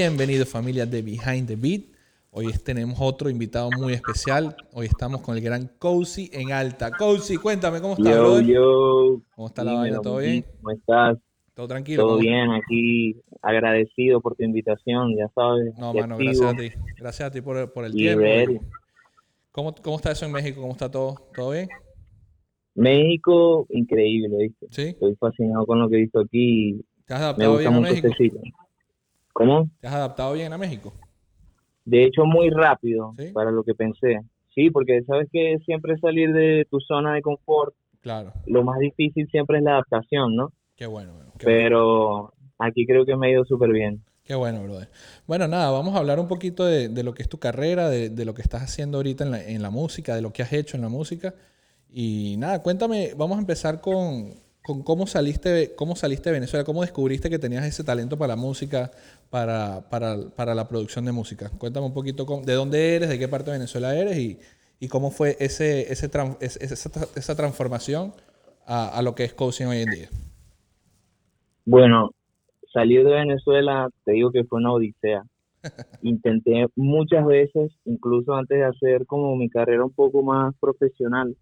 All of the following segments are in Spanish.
Bienvenidos familia de Behind the Beat. Hoy tenemos otro invitado muy especial. Hoy estamos con el gran Cozy en alta. Cozy, cuéntame, ¿cómo estás, Yo, yo. ¿Cómo está la Dímelo, vaina? ¿Todo bien? ¿Cómo estás? ¿Todo tranquilo? Todo ¿Cómo- bien, aquí agradecido por tu invitación, ya sabes. No, mano, activo gracias a ti. Gracias a ti por, por el y tiempo. ¿Cómo, ¿Cómo está eso en México? ¿Cómo está todo? ¿Todo bien? México, increíble, ¿viste? ¿Sí? Estoy fascinado con lo que he visto aquí ¿Te has me adaptado gusta bien a mucho México? este. ¿Cómo? ¿Te has adaptado bien a México? De hecho, muy rápido ¿Sí? para lo que pensé. Sí, porque sabes que siempre salir de tu zona de confort, Claro. lo más difícil siempre es la adaptación, ¿no? Qué bueno, bueno. Qué bueno. Pero aquí creo que me ha ido súper bien. Qué bueno, brother. Bueno, nada, vamos a hablar un poquito de, de lo que es tu carrera, de, de lo que estás haciendo ahorita en la, en la música, de lo que has hecho en la música. Y nada, cuéntame, vamos a empezar con, con cómo saliste, cómo saliste de Venezuela, cómo descubriste que tenías ese talento para la música, para, para, para la producción de música. Cuéntame un poquito cómo- de dónde eres, de qué parte de Venezuela eres y, y cómo fue ese, ese esa, esa transformación a, a lo que es coaching hoy en día. Bueno, salir de Venezuela, te digo que fue una odisea. Intenté muchas veces, incluso antes de hacer como mi carrera un poco más profesional,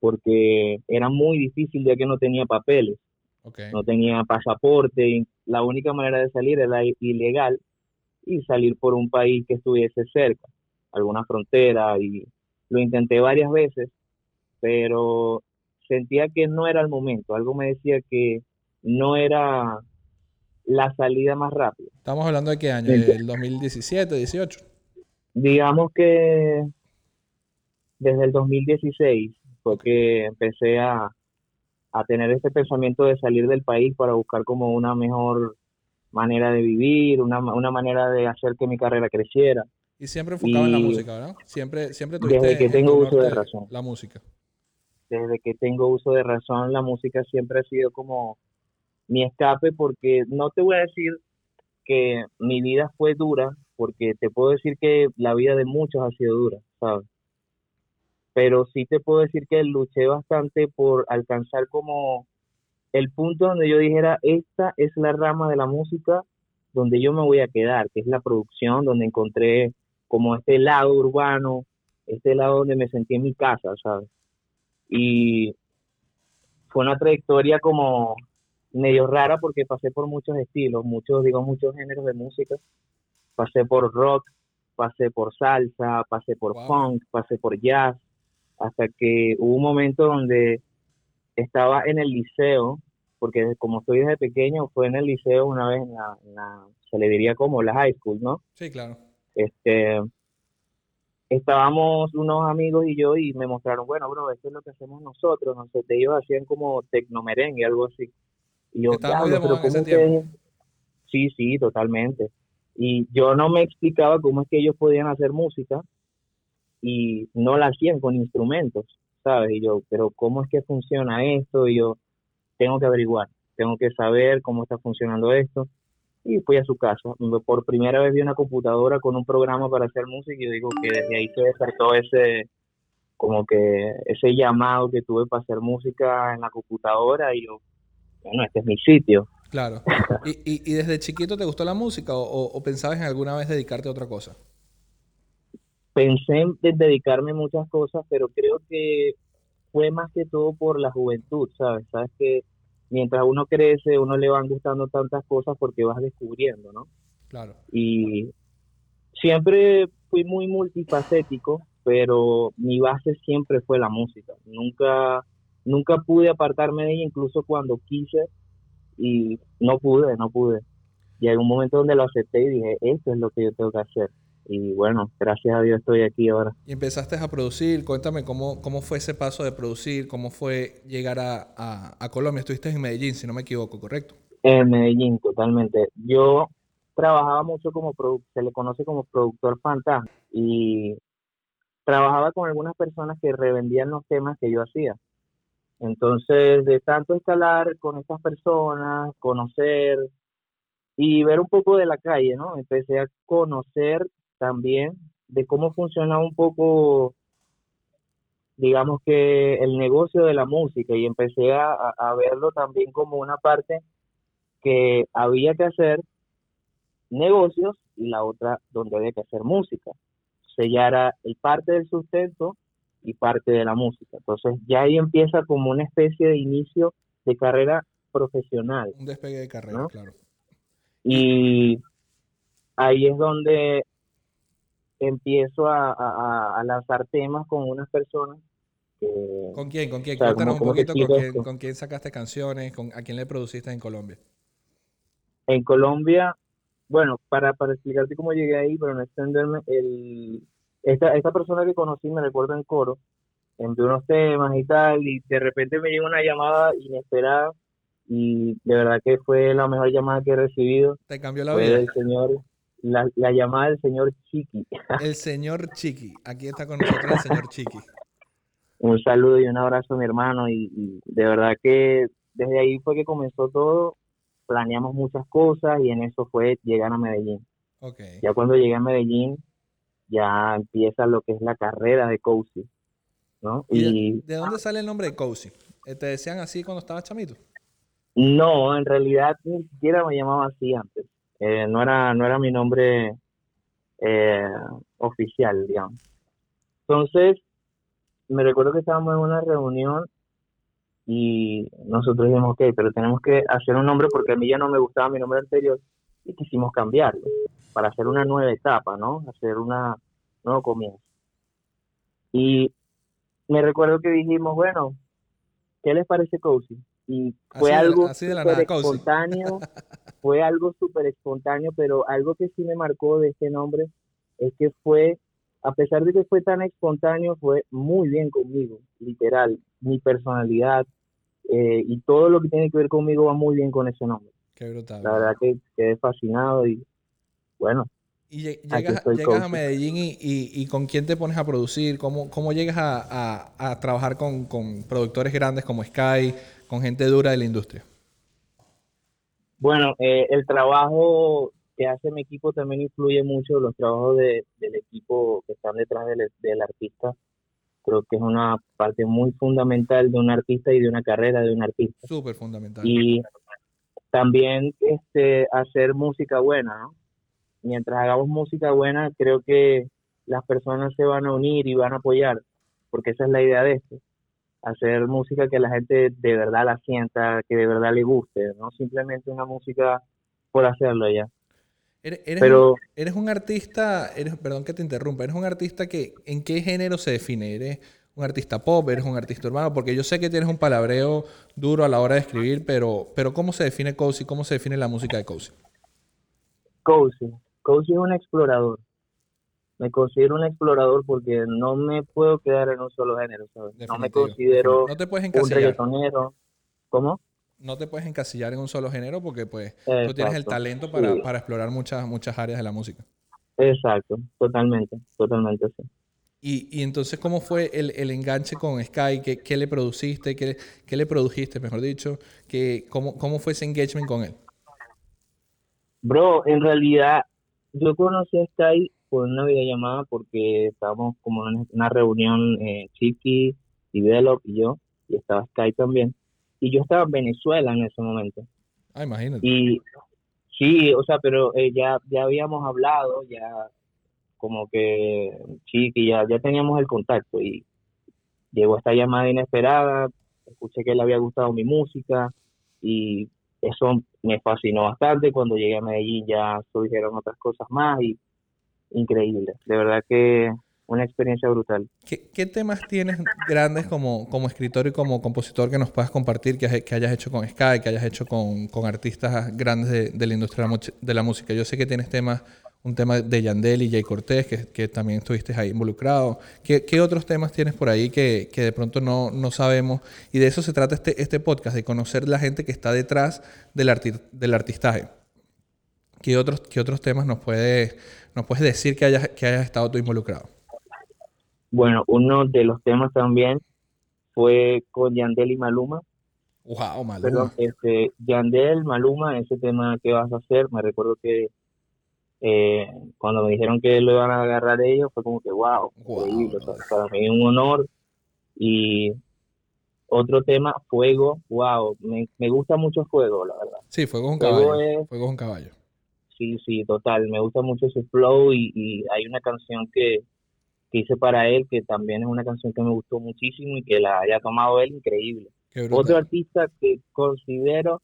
porque era muy difícil ya que no tenía papeles, no tenía pasaporte, y la única manera de salir era ilegal y salir por un país que estuviese cerca, alguna frontera, y lo intenté varias veces, pero sentía que no era el momento, algo me decía que no era la salida más rápida. Estamos hablando de qué año, del 2017, 18. Digamos que desde el 2016 fue que empecé a, a tener este pensamiento de salir del país para buscar como una mejor manera de vivir, una, una manera de hacer que mi carrera creciera. Y siempre enfocado en la música, ¿verdad? Siempre, siempre desde tuviste que en tengo uso de razón. la música. Desde que tengo uso de razón, la música siempre ha sido como mi escape porque no te voy a decir que mi vida fue dura, porque te puedo decir que la vida de muchos ha sido dura, ¿sabes? Pero sí te puedo decir que luché bastante por alcanzar como el punto donde yo dijera, esta es la rama de la música donde yo me voy a quedar, que es la producción, donde encontré como este lado urbano, este lado donde me sentí en mi casa, ¿sabes? Y fue una trayectoria como medio rara porque pasé por muchos estilos, muchos, digo, muchos géneros de música. Pasé por rock, pasé por salsa, pasé por Wow. funk, pasé por jazz, hasta que hubo un momento donde estaba en el liceo, porque como estoy desde pequeño, fue en el liceo una vez en la, en la- se le diría como la high school, ¿no? Sí, claro. este estábamos unos amigos y yo y me mostraron, bueno, bro, esto es lo que hacemos nosotros, no sé, ellos hacían como tecnomerengue, algo así. Y yo, Estaba muy "Diablo, de pero ¿cómo ustedes-" Sí, sí, totalmente. Y yo no me explicaba cómo es que ellos podían hacer música y no la hacían con instrumentos, ¿sabes? Y yo, pero ¿cómo es que funciona esto? Y yo, tengo que averiguar, tengo que saber cómo está funcionando esto. Y fui a su casa. Por primera vez vi una computadora con un programa para hacer música y yo digo que desde ahí se despertó ese, como que ese llamado que tuve para hacer música en la computadora y yo, bueno, este es mi sitio. Claro. ¿Y, y, y desde chiquito te gustó la música o, o- o pensabas en alguna vez dedicarte a otra cosa? Pensé en de- dedicarme a muchas cosas, pero creo que fue más que todo por la juventud, ¿sabes? Sabes que mientras uno crece, uno le van gustando tantas cosas porque vas descubriendo, ¿no? Claro. y siempre fui muy multifacético, pero mi base siempre fue la música. Nunca, nunca pude apartarme de ella, incluso cuando quise y no pude, no pude. Y hay un momento donde lo acepté y dije, esto es lo que yo tengo que hacer. Y bueno, gracias a Dios estoy aquí ahora. Y empezaste a producir. Cuéntame cómo, cómo fue ese paso de producir, cómo fue llegar a, a- a Colombia. Estuviste en Medellín, si no me equivoco, ¿correcto? En Medellín, totalmente. Yo trabajaba mucho como, produ- se le conoce como productor fantasma y trabajaba con algunas personas que revendían los temas que yo hacía. Entonces, de tanto escalar con estas personas, conocer y ver un poco de la calle, ¿no? Empecé a conocer también de cómo funcionaba un poco, digamos que el negocio de la música y empecé a, a- verlo también como una parte que había que hacer negocios y la otra donde había que hacer música. O sea, ya era el parte del sustento y parte de la música. Entonces ya ahí empieza como una especie de inicio de carrera profesional. Un despegue de carrera, claro. Y ahí es donde empiezo a, lanzar temas con unas personas. ¿Con quién? ¿Con quién? Cuéntanos un poquito con quién, con quién, sacaste canciones, con, a quién le produciste en Colombia. En Colombia, bueno, para, para explicarte cómo llegué ahí, pero no extenderme, el, esta, esta persona que conocí me recuerda en coro, entre unos temas y tal, y de repente me llegó una llamada inesperada y de verdad que fue la mejor llamada que he recibido. Te cambió la vida. El señor, la, llamada del señor Chiqui. El señor Chiqui. Aquí está con nosotros el señor Chiqui. Un saludo y un abrazo a mi hermano y, de verdad que desde ahí fue que comenzó todo. Planeamos muchas cosas y en eso fue llegar a Medellín. Okay. Ya cuando llegué a Medellín, ya empieza lo que es la carrera de Cozy. ¿no? ¿Y, de, dónde sale el nombre de Cozy? ¿Te decían así cuando estabas chamito? No, en realidad ni siquiera me llamaba así antes. Eh, no era no era mi nombre eh, oficial, digamos. Entonces, me recuerdo que estábamos en una reunión y nosotros dijimos, ok, pero tenemos que hacer un nombre porque a mí ya no me gustaba mi nombre anterior y quisimos cambiarlo para hacer una nueva etapa, ¿no? Hacer una nuevo comienzo. Y me recuerdo que dijimos, bueno, ¿qué les parece Cozy? y fue algo espontáneo, fue algo súper espontáneo, pero algo que sí me marcó de este nombre es que fue, a pesar de que fue tan espontáneo, fue muy bien conmigo, literal, mi personalidad eh, y todo lo que tiene que ver conmigo va muy bien con ese nombre. Qué brutal. La verdad que quedé fascinado y bueno, y llegas, llegas a Medellín y, y, con quién te pones a producir, cómo, cómo llegas a, a, trabajar con, con, productores grandes como Sky, con gente dura de la industria. Bueno, eh, el trabajo que hace mi equipo también influye mucho, los trabajos de, del equipo que están detrás del, del artista. Creo que es una parte muy fundamental de un artista y de una carrera de un artista. Súper fundamental. Y también este, hacer música buena, ¿no? mientras hagamos música buena, creo que las personas se van a unir y van a apoyar, porque esa es la idea de esto, hacer música que la gente de verdad la sienta, que de verdad le guste, no simplemente una música por hacerlo ya. Eres, Pero, un, eres un artista, eres, perdón que te interrumpa, eres un artista que, ¿en qué género se define? ¿Eres un artista pop? ¿Eres un artista urbano? Porque yo sé que tienes un palabreo duro a la hora de escribir, pero, pero ¿cómo se define Cozy? ¿Cómo se define la música de Cozy? Cozy. Cozy es un explorador. Me considero un explorador porque no me puedo quedar en un solo género, ¿sabes? No me considero no te puedes un reggaetonero. ¿Cómo? No te puedes encasillar en un solo género porque pues tú tienes el talento para, para, explorar muchas, muchas áreas de la música. Exacto, totalmente, totalmente sí. Y, y entonces, ¿cómo fue el, el enganche con Sky? ¿Qué, ¿Qué, le produciste? ¿Qué, ¿Qué, le produjiste, mejor dicho? ¿Qué, cómo, ¿Cómo fue ese engagement con él? Bro, en realidad yo conocí a Sky por una videollamada porque estábamos como en una reunión eh, Chiqui, Develop y yo, y estaba Sky también. Y yo estaba en Venezuela en ese momento. Ah, imagínate. Y sí, o sea, pero eh, ya, ya habíamos hablado, ya como que Chiqui, ya, ya teníamos el contacto y llegó esta llamada inesperada, escuché que le había gustado mi música y eso me fascinó bastante. Cuando llegué a Medellín ya surgieron otras cosas más y increíble. De verdad que una experiencia brutal. ¿Qué, temas tienes grandes como, como escritor y como compositor que nos puedas compartir, que, que hayas hecho con Sky, que hayas hecho con, con artistas grandes de, de, la industria de la música? Yo sé que tienes temas un tema de Yandel y Jay Cortés, que, que también estuviste ahí involucrado. ¿Qué, ¿Qué, otros temas tienes por ahí que, que de pronto no, no, sabemos? Y de eso se trata este, este podcast, de conocer la gente que está detrás del, del artistaje. ¿Qué otros, ¿Qué otros temas nos puedes, nos puedes decir que hayas, que hayas estado tú involucrado? Bueno, uno de los temas también fue con Yandel y Maluma. Wow, Maluma. Perdón, este, Yandel, Maluma, ese tema que vas a hacer, me recuerdo que eh, cuando me dijeron que lo iban a agarrar ellos, fue como que, wow, para mí un honor. Y otro tema, Fuego, wow, me, me gusta mucho Fuego, la verdad. Sí, Fuego es un caballo. fuego es un caballo. Sí, sí, total. Me gusta mucho ese flow y, hay una canción que, que, hice para él que también es una canción que me gustó muchísimo y que la haya tomado él increíble. Otro artista que considero,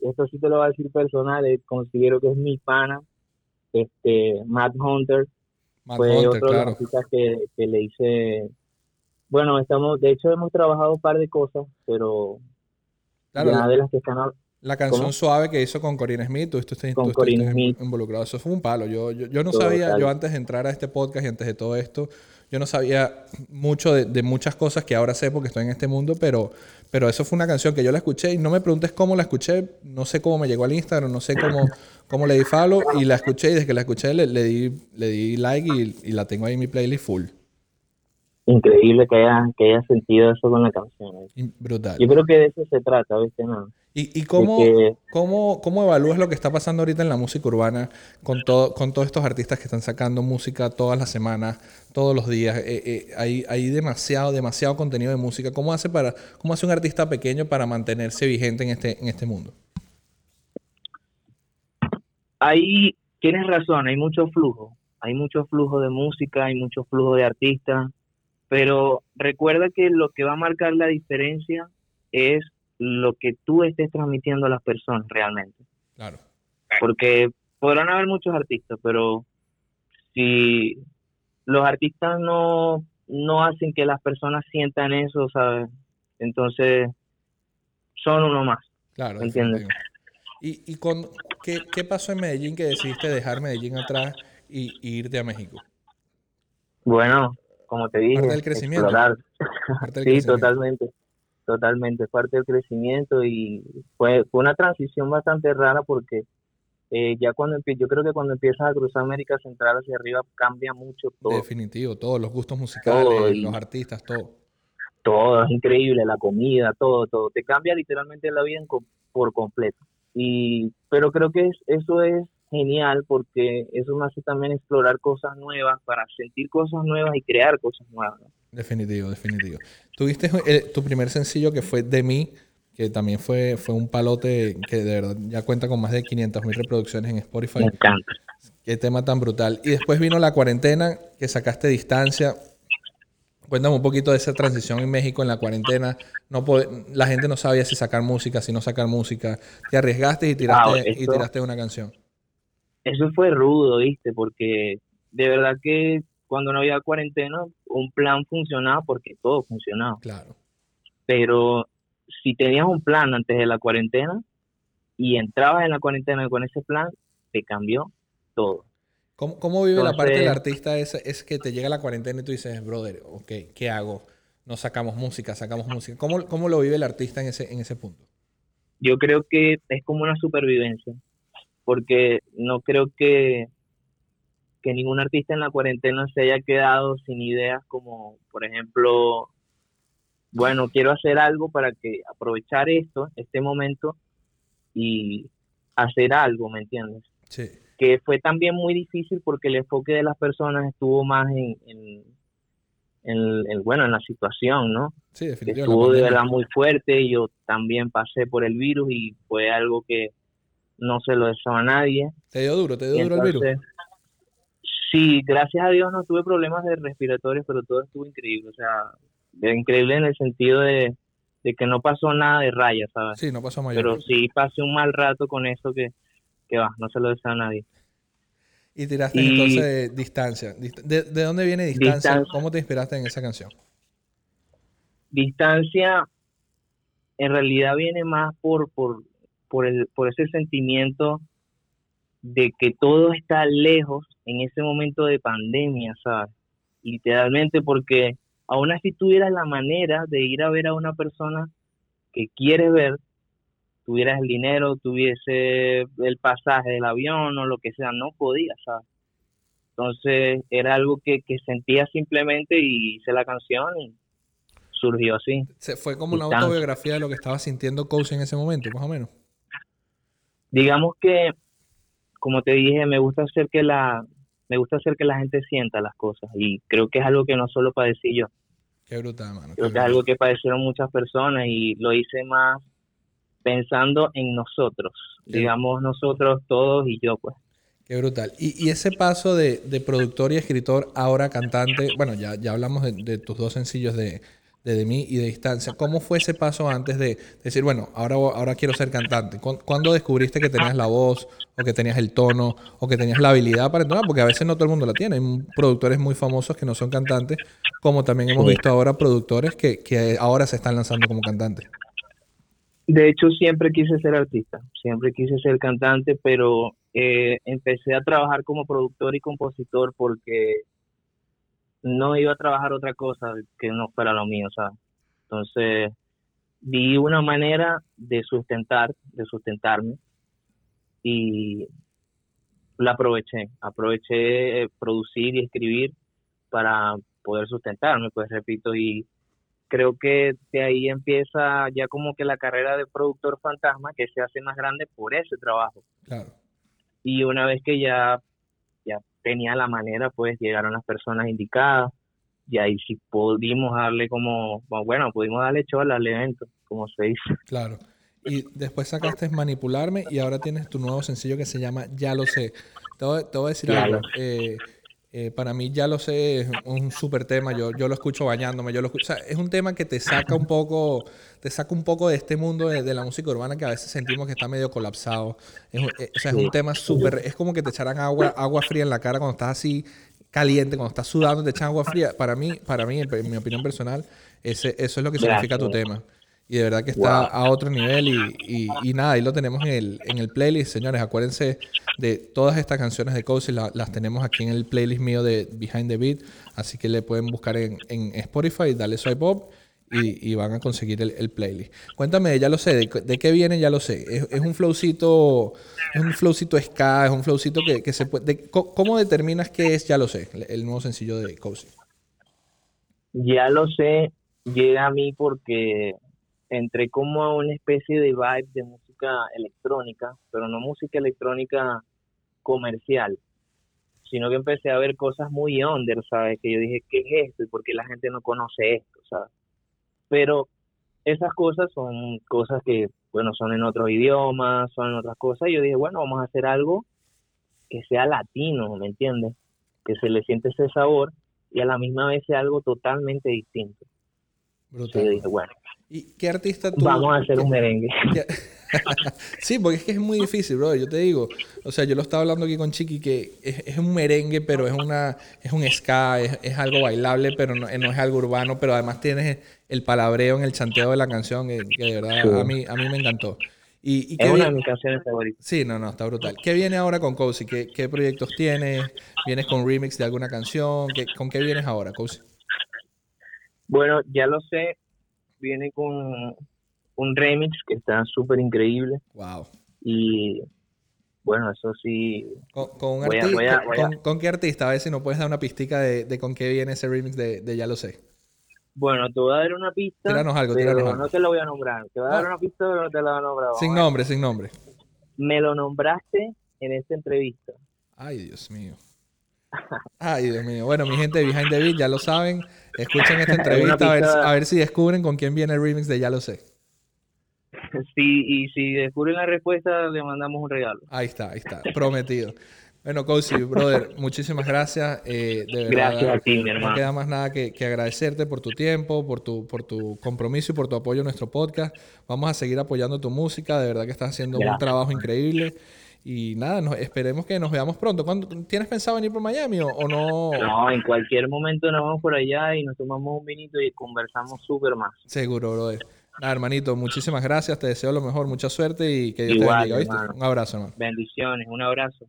esto sí te lo voy a decir personal, considero que es mi pana, este Matt Hunter. fue otro de los artistas que, que le hice bueno, estamos, de hecho hemos trabajado un par de cosas, pero claro, de las que están la canción suave que hizo con Corinne Smith, tú, estás involucrado. Eso fue un palo. Yo, yo, no sabía, yo antes de entrar a este podcast y antes de todo esto, yo no sabía mucho de, muchas cosas que ahora sé porque estoy en este mundo, pero, pero eso fue una canción que yo la escuché y no me preguntes cómo la escuché, no sé cómo me llegó al Instagram, no sé cómo, cómo le di follow y la escuché y desde que la escuché le, di, le di like y, y la tengo ahí en mi playlist full increíble que haya, que haya sentido eso con la canción. Brutal. Yo creo que de eso se trata, ¿viste? No. ¿Y, y cómo, cómo, cómo, evalúas lo que está pasando ahorita en la música urbana con, todo, con todos estos artistas que están sacando música todas las semanas, todos los días? Eh, eh, hay, hay demasiado, demasiado contenido de música. ¿Cómo hace, para, ¿Cómo hace un artista pequeño para mantenerse vigente en este, en este mundo? Ahí tienes razón, hay mucho flujo. Hay mucho flujo de música, hay mucho flujo de artistas pero recuerda que lo que va a marcar la diferencia es lo que tú estés transmitiendo a las personas realmente. Claro. Porque podrán haber muchos artistas, pero si los artistas no, no hacen que las personas sientan eso, ¿sabes? Entonces son uno más. Claro. ¿Entiendes? ¿Y, y con, ¿qué, qué pasó en Medellín que decidiste dejar Medellín atrás y, y irte a México? Bueno, como te dije, parte del crecimiento. sí, totalmente, totalmente, parte del crecimiento y fue, fue una transición bastante rara porque eh, ya cuando yo creo que cuando empiezas a cruzar América Central hacia arriba cambia mucho todo. Definitivo, todos los gustos musicales, los artistas, todo. Todo, es increíble, la comida, todo, todo. Te cambia literalmente la vida por completo. Y, pero creo que eso es genial porque eso me hace también explorar cosas nuevas para sentir cosas nuevas y crear cosas nuevas. Definitivo, definitivo. Tuviste tu primer sencillo que fue De mí, que también fue, fue un palote que de verdad ya cuenta con más de 500 mil reproducciones en Spotify. Me encanta. Qué tema tan brutal. Y después vino la cuarentena, que sacaste distancia. Cuéntame un poquito de esa transición en México en la cuarentena. No la gente no sabía si sacar música, si no sacar música. Te arriesgaste y tiraste, y tiraste una canción eso fue rudo, ¿viste? Porque de verdad que cuando no había cuarentena, un plan funcionaba porque todo funcionaba. Claro. Pero si tenías un plan antes de la cuarentena y entrabas en la cuarentena con ese plan, te cambió todo. ¿Cómo, cómo vive la parte del artista? Es, es que te llega la cuarentena y tú dices, brother, ok, ¿qué hago? No sacamos música, sacamos música. ¿Cómo, cómo lo vive el artista en ese, en ese punto? Yo creo que es como una supervivencia porque no creo que, que ningún artista en la cuarentena se haya quedado sin ideas como, por ejemplo, bueno, quiero hacer algo para que aprovechar esto, este momento y hacer algo, ¿me entiendes? Sí. Que fue también muy difícil porque el enfoque de las personas estuvo más en, en, bueno, en la situación, ¿no? Sí, definitivamente. Estuvo de verdad muy fuerte yo también pasé por el virus y fue algo que no se lo deseo a nadie. ¿Te dio duro? ¿Te dio duro el virus? Sí, gracias a Dios no tuve problemas de respiratorios, pero todo estuvo increíble. O sea, increíble en el sentido de, que no pasó nada de raya, ¿sabes? Sí, no pasó mayor. Pero sí pasé un mal rato con eso que, que va, no se lo deseo a nadie. Y tiraste entonces distancia. ¿De, dónde viene distancia? ¿Cómo te inspiraste en esa canción? Distancia en realidad viene más por, por por, el, por ese sentimiento de que todo está lejos en ese momento de pandemia, ¿sabes? Literalmente porque aún así tuvieras la manera de ir a ver a una persona que quieres ver, tuvieras el dinero, tuviese el pasaje del avión o lo que sea, no podías, ¿sabes? Entonces era algo que, que sentía simplemente y hice la canción y surgió así. Se fue como una autobiografía de lo que estaba sintiendo Coach en ese momento, más o menos digamos que, como te dije, me gusta hacer que la, me gusta hacer que la gente sienta las cosas y creo que es algo que no solo padecí yo. Qué brutal, mano. Creo que es algo que padecieron muchas personas y lo hice más pensando en nosotros, digamos nosotros todos y yo, pues. Qué brutal. Y, ese paso de, productor y escritor, ahora cantante, bueno, ya, ya hablamos de, tus dos sencillos de, de, mí y de distancia. ¿Cómo fue ese paso antes de decir, bueno, ahora, ahora quiero ser cantante? ¿Cuándo descubriste que tenías la voz, o que tenías el tono, o que tenías la habilidad para entonar? Porque a veces no todo el mundo la tiene. Hay productores muy famosos que no son cantantes, como también hemos visto ahora productores que, que ahora se están lanzando como cantantes. De hecho, siempre quise ser artista, siempre quise ser cantante, pero eh, empecé a trabajar como productor y compositor porque no iba a trabajar otra cosa que no fuera lo mío, ¿sabes? Entonces, vi una manera de sustentar, de sustentarme y la aproveché, aproveché producir y escribir para poder sustentarme, pues repito, y creo que de ahí empieza ya como que la carrera de productor fantasma que se hace más grande por ese trabajo. Claro. Y una vez que ya, ya tenía la manera, pues llegaron las personas indicadas y ahí sí pudimos darle como, bueno, pudimos darle chola al evento, como se dice. Claro. Y después sacaste Manipularme y ahora tienes tu nuevo sencillo que se llama Ya lo sé. Te voy, a decir algo. Eh, eh, para mí ya lo sé, es un súper tema, yo, yo lo escucho bañándome, yo lo escucho, es un tema que te saca un poco, te saca un poco de este mundo de, la música urbana que a veces sentimos que está medio colapsado. Es, eh, o sea, es un tema súper, es como que te echaran agua, agua fría en la cara cuando estás así caliente, cuando estás sudando, te echan agua fría. Para mí, para mí, en mi opinión personal, ese, eso es lo que significa tu tema. Y de verdad que está a otro nivel y, y, nada, ahí lo tenemos en el, en el playlist, señores. Acuérdense de todas estas canciones de Cozy, las tenemos aquí en el playlist mío de Behind the Beat. Así que le pueden buscar en, en Spotify, darle swipe up y, y, van a conseguir el, el, playlist. Cuéntame, ya lo sé, de, qué viene? Ya lo sé. Es, es, un flowcito, es un flowcito ska, es un flowcito que, que se puede... ¿Cómo determinas qué es? Ya lo sé, el nuevo sencillo de Cozy. Ya lo sé, llega a mí porque entré como a una especie de vibe de música electrónica, pero no música electrónica comercial, sino que empecé a ver cosas muy under, ¿sabes? Que yo dije, ¿qué es esto? ¿Y por qué la gente no conoce esto? ¿sabes? Pero esas cosas son cosas que, bueno, son en otros idiomas, son en otras cosas, y yo dije, bueno, vamos a hacer algo que sea latino, ¿me entiendes? Que se le siente ese sabor y a la misma vez sea algo totalmente distinto. Brutal. Y yo dije, bueno, ¿Y qué artista tú? Vamos a hacer un merengue. sí, porque es que es muy difícil, bro. Yo te digo, o sea, yo lo estaba hablando aquí con Chiqui que es, un merengue, pero es una es un ska, es, algo bailable, pero no, es algo urbano, pero además tienes el palabreo en el chanteo de la canción, que, de verdad a mí a mí me encantó. Y, es una de mis canciones favoritas. Sí, no, no, está brutal. ¿Qué viene ahora con Cozy? ¿Qué, ¿Qué, proyectos tienes? ¿Vienes con remix de alguna canción? ¿Con qué vienes ahora, Cozy? Bueno, ya lo sé, viene con un remix que está súper increíble. Wow. Y bueno, eso sí. ¿Con, qué artista? A ver si nos puedes dar una pistica de, con qué viene ese remix de, Ya lo sé. Bueno, te voy a dar una pista. Tíranos algo, pero algo. No te lo voy a nombrar. Te voy a dar una pista, pero no te la voy a nombrar. sin nombre, sin nombre. Me lo nombraste en esta entrevista. Ay, Dios mío. Ay, Dios mío. Bueno, mi gente de Behind the Beat ya lo saben. Escuchen esta entrevista a ver, si descubren con quién viene el remix de Ya lo sé. Sí, y si descubren la respuesta, le mandamos un regalo. Ahí está, ahí está. Prometido. Bueno, Cozy, brother, muchísimas gracias. Eh, de verdad, gracias a ti, mi hermano. No queda más nada que, que, agradecerte por tu tiempo, por tu, por tu compromiso y por tu apoyo a nuestro podcast. Vamos a seguir apoyando tu música. De verdad que estás haciendo un trabajo increíble. Y nada, nos, esperemos que nos veamos pronto. ¿Cuándo, ¿Tienes pensado venir por Miami o, no? No, en cualquier momento nos vamos por allá y nos tomamos un vinito y conversamos súper más. Seguro, brother. Nada, hermanito, muchísimas gracias. Te deseo lo mejor, mucha suerte y que Dios te bendiga, ¿viste? Un abrazo, hermano. Bendiciones, un abrazo.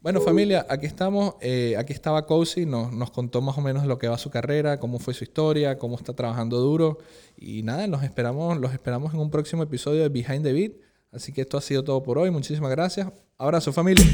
Bueno, familia, aquí estamos. Eh, aquí estaba Cozy, nos, nos contó más o menos lo que va su carrera, cómo fue su historia, cómo está trabajando duro. Y nada, nos esperamos, los esperamos en un próximo episodio de Behind the Beat. Así que esto ha sido todo por hoy. Muchísimas gracias. Abrazo familia.